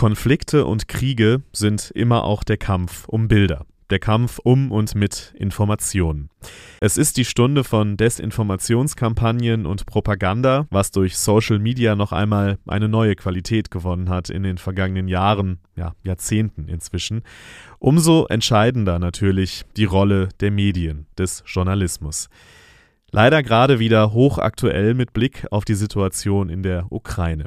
Konflikte und Kriege sind immer auch der Kampf um Bilder der Kampf um und mit Informationen. Es ist die Stunde von Desinformationskampagnen und Propaganda, was durch Social Media noch einmal eine neue Qualität gewonnen hat in den vergangenen Jahren, ja, Jahrzehnten inzwischen. Umso entscheidender natürlich die Rolle der Medien, des Journalismus. Leider gerade wieder hochaktuell mit Blick auf die Situation in der Ukraine.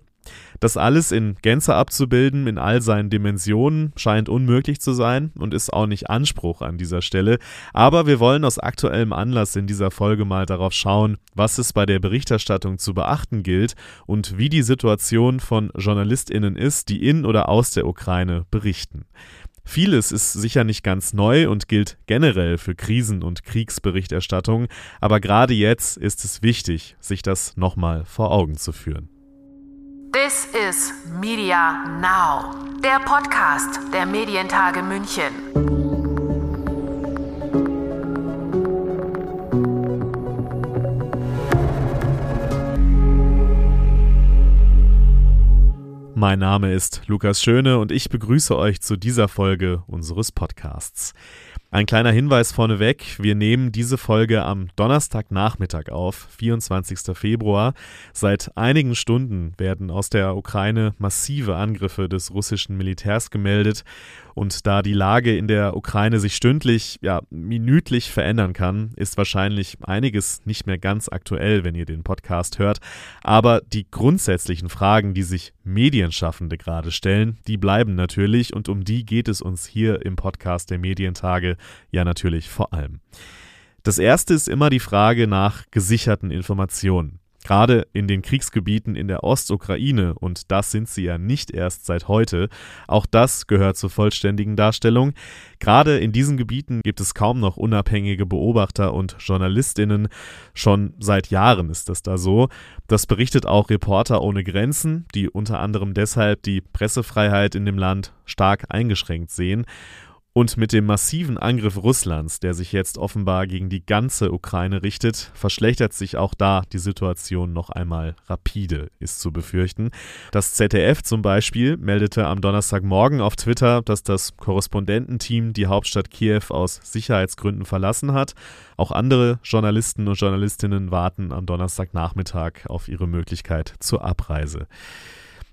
Das alles in Gänze abzubilden, in all seinen Dimensionen, scheint unmöglich zu sein und ist auch nicht Anspruch an dieser Stelle. Aber wir wollen aus aktuellem Anlass in dieser Folge mal darauf schauen, was es bei der Berichterstattung zu beachten gilt und wie die Situation von JournalistInnen ist, die in oder aus der Ukraine berichten. Vieles ist sicher nicht ganz neu und gilt generell für Krisen- und Kriegsberichterstattung, aber gerade jetzt ist es wichtig, sich das nochmal vor Augen zu führen. This is Media Now, der Podcast der Medientage München. Mein Name ist Lukas Schöne und ich begrüße euch zu dieser Folge unseres Podcasts. Ein kleiner Hinweis vorneweg, wir nehmen diese Folge am Donnerstagnachmittag auf, 24. Februar. Seit einigen Stunden werden aus der Ukraine massive Angriffe des russischen Militärs gemeldet und da die Lage in der Ukraine sich stündlich, ja, minütlich verändern kann, ist wahrscheinlich einiges nicht mehr ganz aktuell, wenn ihr den Podcast hört. Aber die grundsätzlichen Fragen, die sich Medienschaffende gerade stellen, die bleiben natürlich und um die geht es uns hier im Podcast der Medientage ja natürlich vor allem. Das erste ist immer die Frage nach gesicherten Informationen. Gerade in den Kriegsgebieten in der Ostukraine, und das sind sie ja nicht erst seit heute, auch das gehört zur vollständigen Darstellung. Gerade in diesen Gebieten gibt es kaum noch unabhängige Beobachter und Journalistinnen. Schon seit Jahren ist das da so. Das berichtet auch Reporter ohne Grenzen, die unter anderem deshalb die Pressefreiheit in dem Land stark eingeschränkt sehen. Und mit dem massiven Angriff Russlands, der sich jetzt offenbar gegen die ganze Ukraine richtet, verschlechtert sich auch da die Situation noch einmal rapide, ist zu befürchten. Das ZDF zum Beispiel meldete am Donnerstagmorgen auf Twitter, dass das Korrespondententeam die Hauptstadt Kiew aus Sicherheitsgründen verlassen hat. Auch andere Journalisten und Journalistinnen warten am Donnerstagnachmittag auf ihre Möglichkeit zur Abreise.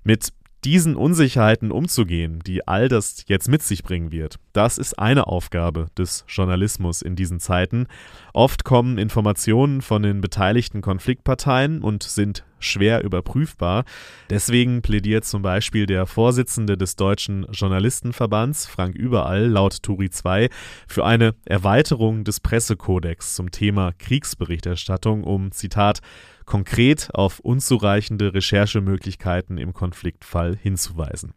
Mit diesen Unsicherheiten umzugehen, die all das jetzt mit sich bringen wird, das ist eine Aufgabe des Journalismus in diesen Zeiten. Oft kommen Informationen von den beteiligten Konfliktparteien und sind schwer überprüfbar. Deswegen plädiert zum Beispiel der Vorsitzende des Deutschen Journalistenverbands, Frank Überall, laut Turi 2, für eine Erweiterung des Pressekodex zum Thema Kriegsberichterstattung, um, Zitat, konkret auf unzureichende Recherchemöglichkeiten im Konfliktfall hinzuweisen.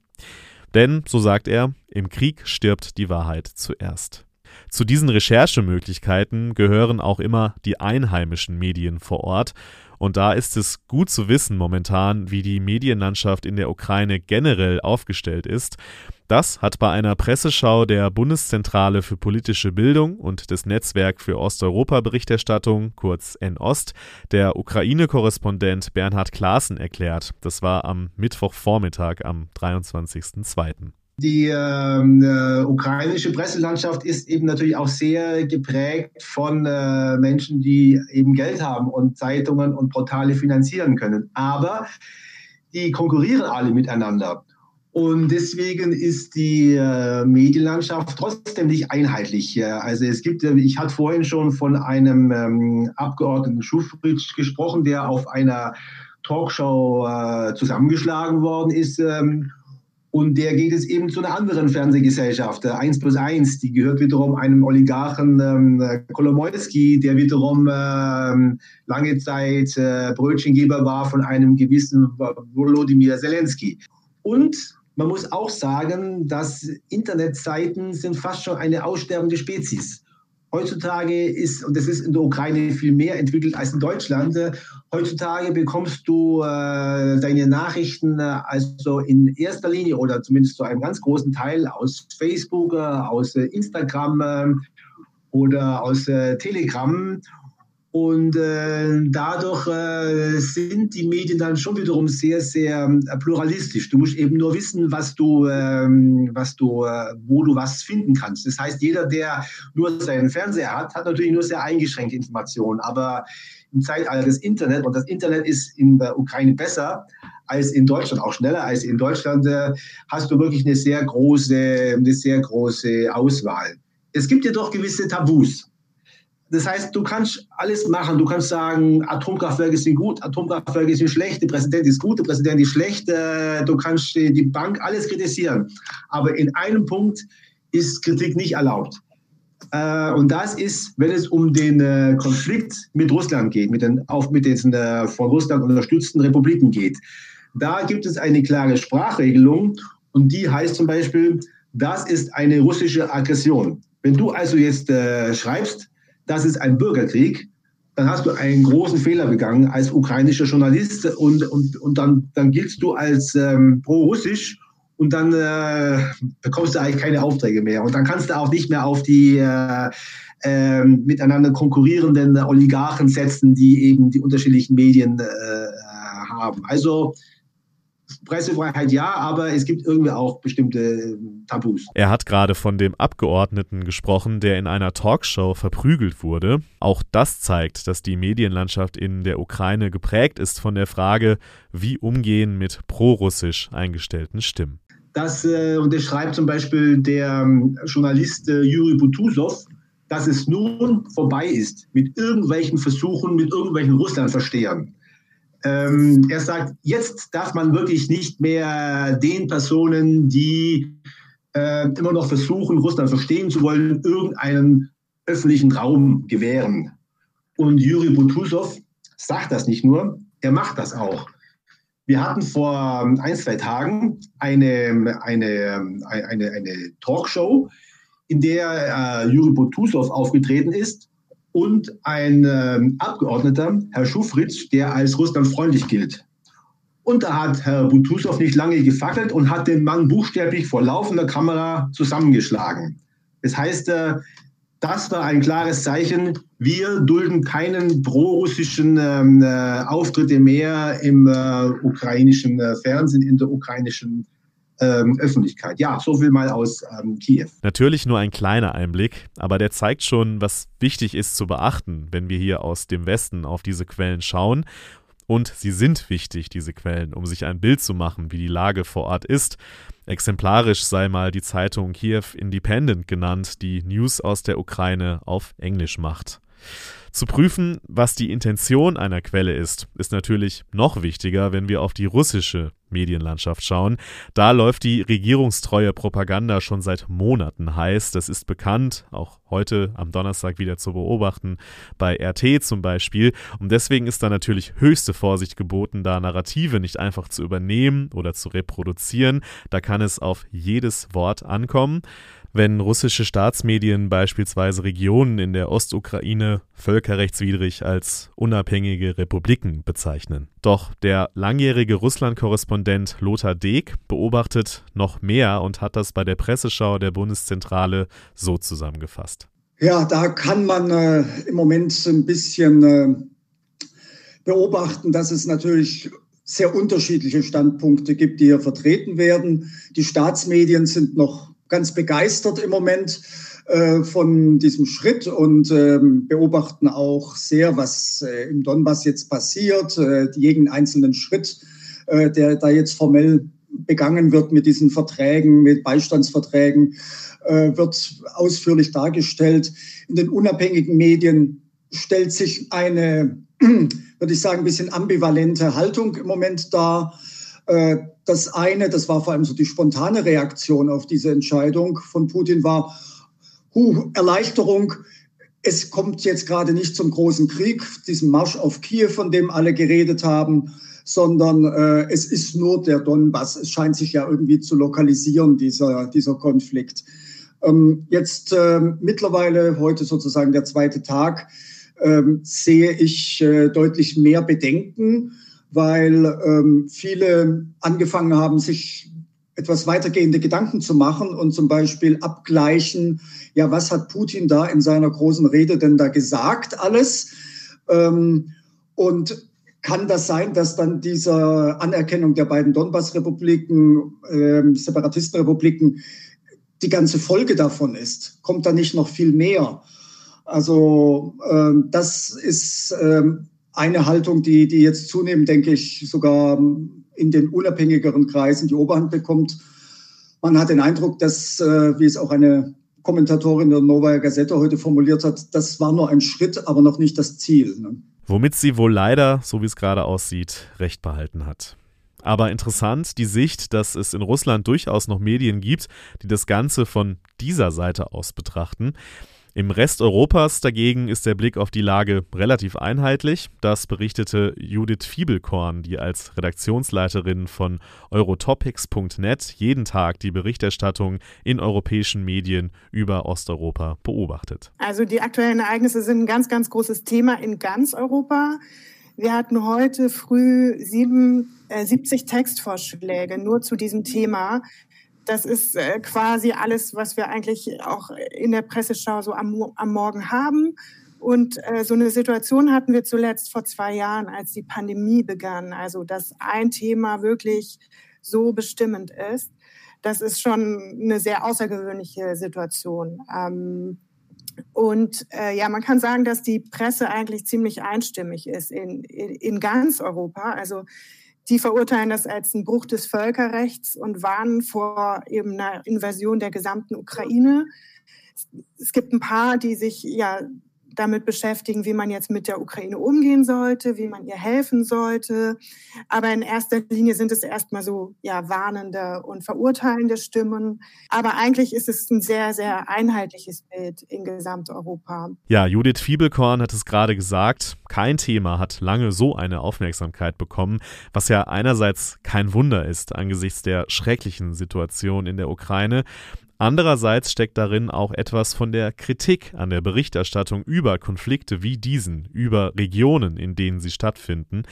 Denn, so sagt er, im Krieg stirbt die Wahrheit zuerst. Zu diesen Recherchemöglichkeiten gehören auch immer die einheimischen Medien vor Ort, und da ist es gut zu wissen momentan, wie die Medienlandschaft in der Ukraine generell aufgestellt ist. Das hat bei einer Presseschau der Bundeszentrale für politische Bildung und des Netzwerk für Osteuropa-Berichterstattung, kurz NOST, der Ukraine-Korrespondent Bernhard Klaassen erklärt. Das war am Mittwochvormittag am 23.02. Die ähm, äh, ukrainische Presselandschaft ist eben natürlich auch sehr geprägt von äh, Menschen, die eben Geld haben und Zeitungen und Portale finanzieren können. Aber die konkurrieren alle miteinander. Und deswegen ist die äh, Medienlandschaft trotzdem nicht einheitlich. Also es gibt, äh, ich hatte vorhin schon von einem ähm, Abgeordneten Schufritsch gesprochen, der auf einer Talkshow äh, zusammengeschlagen worden ist. Ähm, und der geht es eben zu einer anderen Fernsehgesellschaft, 1 äh, plus 1, die gehört wiederum einem Oligarchen ähm, Kolomoisky, der wiederum ähm, lange Zeit äh, Brötchengeber war von einem gewissen Volodymyr Zelensky. Und man muss auch sagen, dass Internetseiten sind fast schon eine aussterbende Spezies. Heutzutage ist, und das ist in der Ukraine viel mehr entwickelt als in Deutschland, äh, heutzutage bekommst du äh, deine Nachrichten äh, also in erster Linie oder zumindest zu einem ganz großen Teil aus Facebook, äh, aus äh, Instagram äh, oder aus Telegram. Und äh, dadurch äh, sind die Medien dann schon wiederum sehr, sehr äh, pluralistisch. Du musst eben nur wissen, was du, ähm, was du, äh, wo du was finden kannst. Das heißt, jeder, der nur seinen Fernseher hat, hat natürlich nur sehr eingeschränkte Informationen. Aber im Zeitalter des Internet, und das Internet ist in der Ukraine besser als in Deutschland, auch schneller als in Deutschland, äh, hast du wirklich eine sehr große, eine sehr große Auswahl. Es gibt jedoch gewisse Tabus. Das heißt, du kannst alles machen. Du kannst sagen, Atomkraftwerke sind gut, Atomkraftwerke sind schlecht, der Präsident ist gut, der Präsident ist schlecht. Äh, du kannst die Bank alles kritisieren. Aber in einem Punkt ist Kritik nicht erlaubt. Äh, und das ist, wenn es um den äh, Konflikt mit Russland geht, mit den, auch mit den von Russland unterstützten Republiken geht. Da gibt es eine klare Sprachregelung und die heißt zum Beispiel, das ist eine russische Aggression. Wenn du also jetzt äh, schreibst, das ist ein Bürgerkrieg, dann hast du einen großen Fehler begangen als ukrainischer Journalist und, und, und dann, dann giltst du als ähm, pro-russisch und dann äh, bekommst du eigentlich keine Aufträge mehr. Und dann kannst du auch nicht mehr auf die äh, äh, miteinander konkurrierenden Oligarchen setzen, die eben die unterschiedlichen Medien äh, haben. Also Pressefreiheit ja, aber es gibt irgendwie auch bestimmte äh, Tabus. Er hat gerade von dem Abgeordneten gesprochen, der in einer Talkshow verprügelt wurde. Auch das zeigt, dass die Medienlandschaft in der Ukraine geprägt ist von der Frage, wie umgehen mit prorussisch eingestellten Stimmen. Das äh, unterschreibt zum Beispiel der ähm, Journalist äh, Juri Butusov, dass es nun vorbei ist mit irgendwelchen Versuchen, mit irgendwelchen Russlandverstehern. Ähm, er sagt, jetzt darf man wirklich nicht mehr den Personen, die äh, immer noch versuchen, Russland verstehen zu wollen, irgendeinen öffentlichen Raum gewähren. Und Juri Butusov sagt das nicht nur, er macht das auch. Wir hatten vor ein, zwei Tagen eine, eine, eine, eine Talkshow, in der äh, Juri Butusov aufgetreten ist und ein äh, Abgeordneter, Herr Schufritz, der als russlandfreundlich gilt. Und da hat Herr Butusow nicht lange gefackelt und hat den Mann buchstäblich vor laufender Kamera zusammengeschlagen. Das heißt, äh, das war ein klares Zeichen, wir dulden keinen prorussischen ähm, äh, Auftritte mehr im äh, ukrainischen äh, Fernsehen, in der ukrainischen ähm, Öffentlichkeit. Ja, so viel mal aus ähm, Kiew. Natürlich nur ein kleiner Einblick, aber der zeigt schon, was wichtig ist zu beachten, wenn wir hier aus dem Westen auf diese Quellen schauen. Und sie sind wichtig, diese Quellen, um sich ein Bild zu machen, wie die Lage vor Ort ist. Exemplarisch sei mal die Zeitung Kiew Independent genannt, die News aus der Ukraine auf Englisch macht. Zu prüfen, was die Intention einer Quelle ist, ist natürlich noch wichtiger, wenn wir auf die russische Medienlandschaft schauen. Da läuft die regierungstreue Propaganda schon seit Monaten heiß. Das ist bekannt, auch heute am Donnerstag wieder zu beobachten, bei RT zum Beispiel. Und deswegen ist da natürlich höchste Vorsicht geboten, da Narrative nicht einfach zu übernehmen oder zu reproduzieren. Da kann es auf jedes Wort ankommen wenn russische Staatsmedien beispielsweise Regionen in der Ostukraine völkerrechtswidrig als unabhängige Republiken bezeichnen. Doch der langjährige Russland-Korrespondent Lothar Deeg beobachtet noch mehr und hat das bei der Presseschau der Bundeszentrale so zusammengefasst. Ja, da kann man äh, im Moment ein bisschen äh, beobachten, dass es natürlich sehr unterschiedliche Standpunkte gibt, die hier vertreten werden. Die Staatsmedien sind noch ganz begeistert im Moment äh, von diesem Schritt und ähm, beobachten auch sehr, was äh, im Donbass jetzt passiert, äh, jeden einzelnen Schritt, der da jetzt formell begangen wird mit diesen Verträgen, mit Beistandsverträgen, wird ausführlich dargestellt. In den unabhängigen Medien stellt sich eine, würde ich sagen, ein bisschen ambivalente Haltung im Moment dar. Äh, das eine, das war vor allem so die spontane Reaktion auf diese Entscheidung von Putin, war huh, Erleichterung. Es kommt jetzt gerade nicht zum großen Krieg, diesem Marsch auf Kiew, von dem alle geredet haben, sondern äh, es ist nur der Donbass. Es scheint sich ja irgendwie zu lokalisieren, dieser, dieser Konflikt. Ähm, jetzt äh, mittlerweile, heute sozusagen der zweite Tag, äh, sehe ich äh, deutlich mehr Bedenken weil ähm, viele angefangen haben, sich etwas weitergehende Gedanken zu machen und zum Beispiel abgleichen, ja, was hat Putin da in seiner großen Rede denn da gesagt alles? Ähm, und kann das sein, dass dann diese Anerkennung der beiden Donbass-Republiken, äh, Separatistenrepubliken, die ganze Folge davon ist? Kommt da nicht noch viel mehr? Also äh, das ist äh, eine Haltung, die, die jetzt zunehmend, denke ich, sogar in den unabhängigeren Kreisen die Oberhand bekommt. Man hat den Eindruck, dass, äh, wie es auch eine Kommentatorin der Novaya Gazette heute formuliert hat, das war nur ein Schritt, aber noch nicht das Ziel. Ne? Womit sie wohl leider, so wie es gerade aussieht, recht behalten hat. Aber interessant die Sicht, dass es in Russland durchaus noch Medien gibt, die das Ganze von dieser Seite aus betrachten. Im Rest Europas dagegen ist der Blick auf die Lage relativ einheitlich. Das berichtete Judith Fiebelkorn, die als Redaktionsleiterin von eurotopics.net jeden Tag die Berichterstattung in europäischen Medien über Osteuropa beobachtet. Also die aktuellen Ereignisse sind ein ganz, ganz großes Thema in ganz Europa. Wir hatten heute früh sieben, äh, 70 Textvorschläge nur zu diesem Thema das ist äh, quasi alles, was wir eigentlich auch in der Presseschau so am, am Morgen haben. Und äh, so eine Situation hatten wir zuletzt vor zwei Jahren, als die Pandemie begann. Also, dass ein Thema wirklich so bestimmend ist. Das ist schon eine sehr außergewöhnliche Situation. Ähm, und äh, ja, man kann sagen, dass die Presse eigentlich ziemlich einstimmig ist in, in, in ganz Europa. Also die verurteilen das als einen Bruch des Völkerrechts und warnen vor eben einer Invasion der gesamten Ukraine. Es gibt ein paar, die sich ja damit beschäftigen, wie man jetzt mit der Ukraine umgehen sollte, wie man ihr helfen sollte. Aber in erster Linie sind es erstmal so ja, warnende und verurteilende Stimmen. Aber eigentlich ist es ein sehr, sehr einheitliches Bild in Gesamteuropa. Ja, Judith Fiebelkorn hat es gerade gesagt. Kein Thema hat lange so eine Aufmerksamkeit bekommen, was ja einerseits kein Wunder ist angesichts der schrecklichen Situation in der Ukraine. Andererseits steckt darin auch etwas von der Kritik an der Berichterstattung über Konflikte wie diesen, über Regionen, in denen sie stattfinden,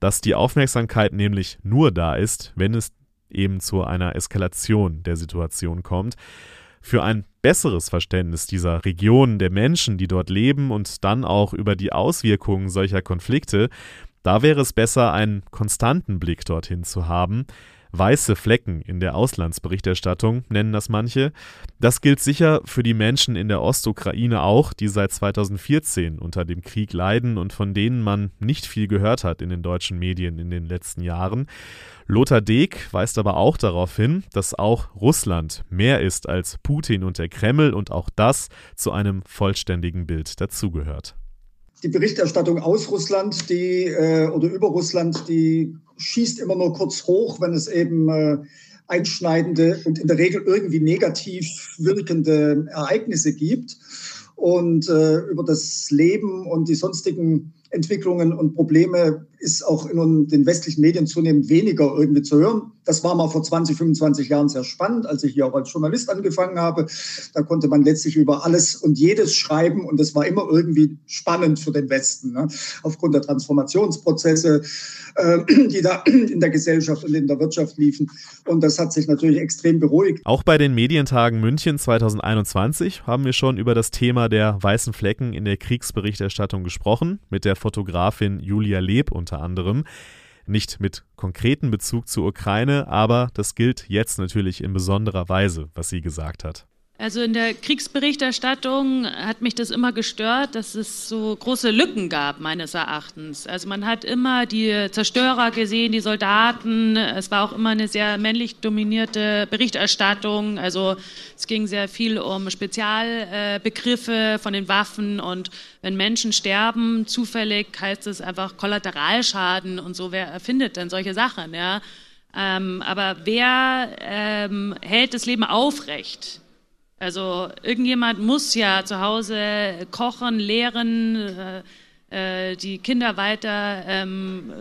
dass die Aufmerksamkeit nämlich nur da ist, wenn es eben zu einer Eskalation der Situation kommt. Für ein besseres Verständnis dieser Regionen, der Menschen, die dort leben und dann auch über die Auswirkungen solcher Konflikte, da wäre es besser, einen konstanten Blick dorthin zu haben, weiße Flecken in der Auslandsberichterstattung, nennen das manche. Das gilt sicher für die Menschen in der Ostukraine auch, die seit 2014 unter dem Krieg leiden und von denen man nicht viel gehört hat in den deutschen Medien in den letzten Jahren. Lothar Deek weist aber auch darauf hin, dass auch Russland mehr ist als Putin und der Kreml und auch das zu einem vollständigen Bild dazugehört die Berichterstattung aus Russland, die äh, oder über Russland, die schießt immer nur kurz hoch, wenn es eben äh, einschneidende und in der Regel irgendwie negativ wirkende Ereignisse gibt. Und äh, über das Leben und die sonstigen Entwicklungen und Probleme ist auch in den westlichen Medien zunehmend weniger irgendwie zu hören. Das war mal vor 20, 25 Jahren sehr spannend, als ich hier auch als Journalist angefangen habe. Da konnte man letztlich über alles und jedes schreiben und es war immer irgendwie spannend für den Westen, ne? aufgrund der Transformationsprozesse, äh, die da in der Gesellschaft und in der Wirtschaft liefen. Und das hat sich natürlich extrem beruhigt. Auch bei den Medientagen München 2021 haben wir schon über das Thema der weißen Flecken in der Kriegsberichterstattung gesprochen, mit der Fotografin Julia Leb unter anderem. Nicht mit konkreten Bezug zur Ukraine, aber das gilt jetzt natürlich in besonderer Weise, was sie gesagt hat. Also in der Kriegsberichterstattung hat mich das immer gestört, dass es so große Lücken gab, meines Erachtens. Also man hat immer die Zerstörer gesehen, die Soldaten. Es war auch immer eine sehr männlich dominierte Berichterstattung. Also es ging sehr viel um Spezialbegriffe von den Waffen und wenn Menschen sterben, zufällig heißt es einfach Kollateralschaden und so. Wer erfindet denn solche Sachen? Ja? Ähm, aber wer ähm, hält das Leben aufrecht? Also irgendjemand muss ja zu Hause kochen, lehren, äh, äh, die Kinder weiter, ähm,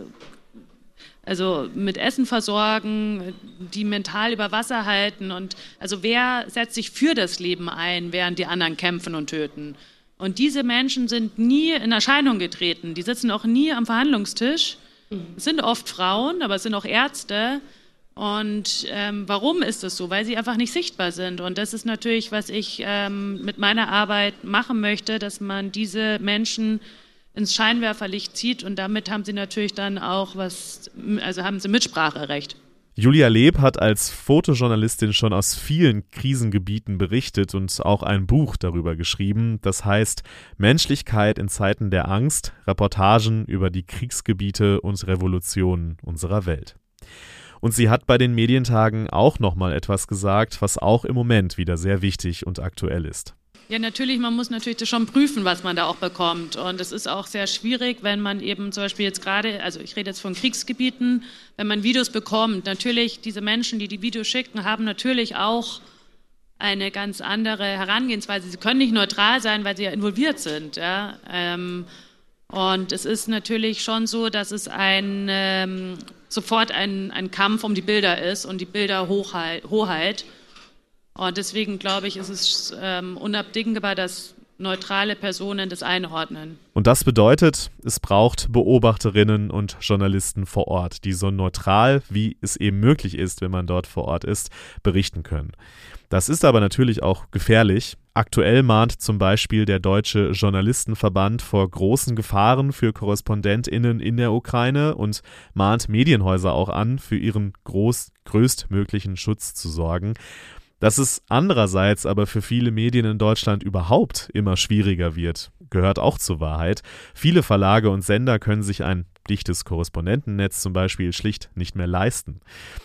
also mit Essen versorgen, die mental über Wasser halten. Und also wer setzt sich für das Leben ein, während die anderen kämpfen und töten? Und diese Menschen sind nie in Erscheinung getreten. Die sitzen auch nie am Verhandlungstisch. Es sind oft Frauen, aber es sind auch Ärzte. Und ähm, warum ist das so? Weil sie einfach nicht sichtbar sind. Und das ist natürlich, was ich ähm, mit meiner Arbeit machen möchte, dass man diese Menschen ins Scheinwerferlicht zieht und damit haben sie natürlich dann auch was, also haben sie Mitspracherecht. Julia Leb hat als Fotojournalistin schon aus vielen Krisengebieten berichtet und auch ein Buch darüber geschrieben. Das heißt Menschlichkeit in Zeiten der Angst, Reportagen über die Kriegsgebiete und Revolutionen unserer Welt. Und sie hat bei den Medientagen auch nochmal etwas gesagt, was auch im Moment wieder sehr wichtig und aktuell ist. Ja, natürlich, man muss natürlich schon prüfen, was man da auch bekommt. Und es ist auch sehr schwierig, wenn man eben zum Beispiel jetzt gerade, also ich rede jetzt von Kriegsgebieten, wenn man Videos bekommt. Natürlich, diese Menschen, die die Videos schicken, haben natürlich auch eine ganz andere Herangehensweise. Sie können nicht neutral sein, weil sie ja involviert sind. Ja? Ähm, und es ist natürlich schon so, dass es ein, ähm, sofort ein, ein Kampf um die Bilder ist und die Bilderhoheit. Hoheit. Und deswegen glaube ich, ist es ähm, unabdingbar, dass neutrale Personen das einordnen. Und das bedeutet, es braucht Beobachterinnen und Journalisten vor Ort, die so neutral, wie es eben möglich ist, wenn man dort vor Ort ist, berichten können. Das ist aber natürlich auch gefährlich. Aktuell mahnt zum Beispiel der Deutsche Journalistenverband vor großen Gefahren für KorrespondentInnen in der Ukraine und mahnt Medienhäuser auch an, für ihren groß, größtmöglichen Schutz zu sorgen. Dass es andererseits aber für viele Medien in Deutschland überhaupt immer schwieriger wird, gehört auch zur Wahrheit. Viele Verlage und Sender können sich ein dichtes Korrespondentennetz zum Beispiel schlicht nicht mehr leisten.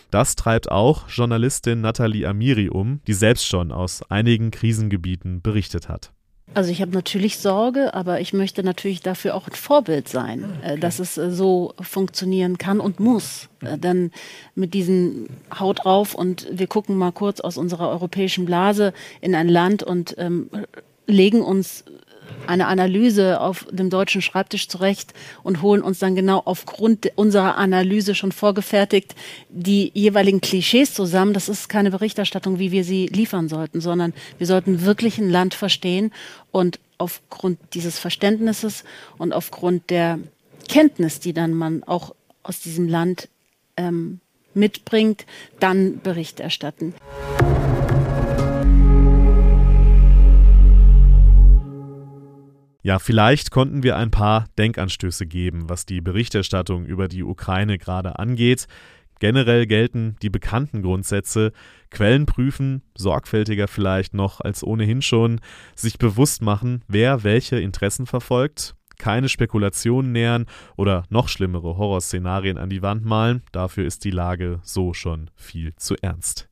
Das treibt auch Journalistin Nathalie Amiri um, die selbst schon aus einigen Krisengebieten berichtet hat. Also ich habe natürlich Sorge, aber ich möchte natürlich dafür auch ein Vorbild sein, äh, okay. dass es äh, so funktionieren kann und muss. Äh, denn mit diesen Haut drauf und wir gucken mal kurz aus unserer europäischen Blase in ein Land und ähm, legen uns eine Analyse auf dem deutschen Schreibtisch zurecht und holen uns dann genau aufgrund unserer Analyse schon vorgefertigt die jeweiligen Klischees zusammen. Das ist keine Berichterstattung, wie wir sie liefern sollten, sondern wir sollten wirklich ein Land verstehen und aufgrund dieses Verständnisses und aufgrund der Kenntnis, die dann man auch aus diesem Land ähm, mitbringt, dann Bericht erstatten. Ja, vielleicht konnten wir ein paar Denkanstöße geben, was die Berichterstattung über die Ukraine gerade angeht. Generell gelten die bekannten Grundsätze, Quellen prüfen, sorgfältiger vielleicht noch als ohnehin schon, sich bewusst machen, wer welche Interessen verfolgt, keine Spekulationen nähern oder noch schlimmere Horrorszenarien an die Wand malen, dafür ist die Lage so schon viel zu ernst.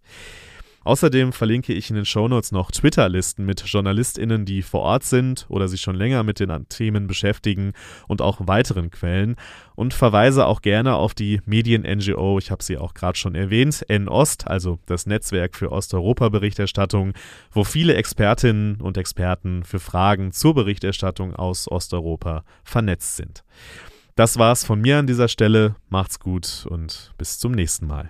Außerdem verlinke ich in den Shownotes noch Twitter-Listen mit JournalistInnen, die vor Ort sind oder sich schon länger mit den Themen beschäftigen und auch weiteren Quellen und verweise auch gerne auf die Medien-NGO, ich habe sie auch gerade schon erwähnt, N-Ost, also das Netzwerk für Osteuropa-Berichterstattung, wo viele Expertinnen und Experten für Fragen zur Berichterstattung aus Osteuropa vernetzt sind. Das war's von mir an dieser Stelle. Macht's gut und bis zum nächsten Mal.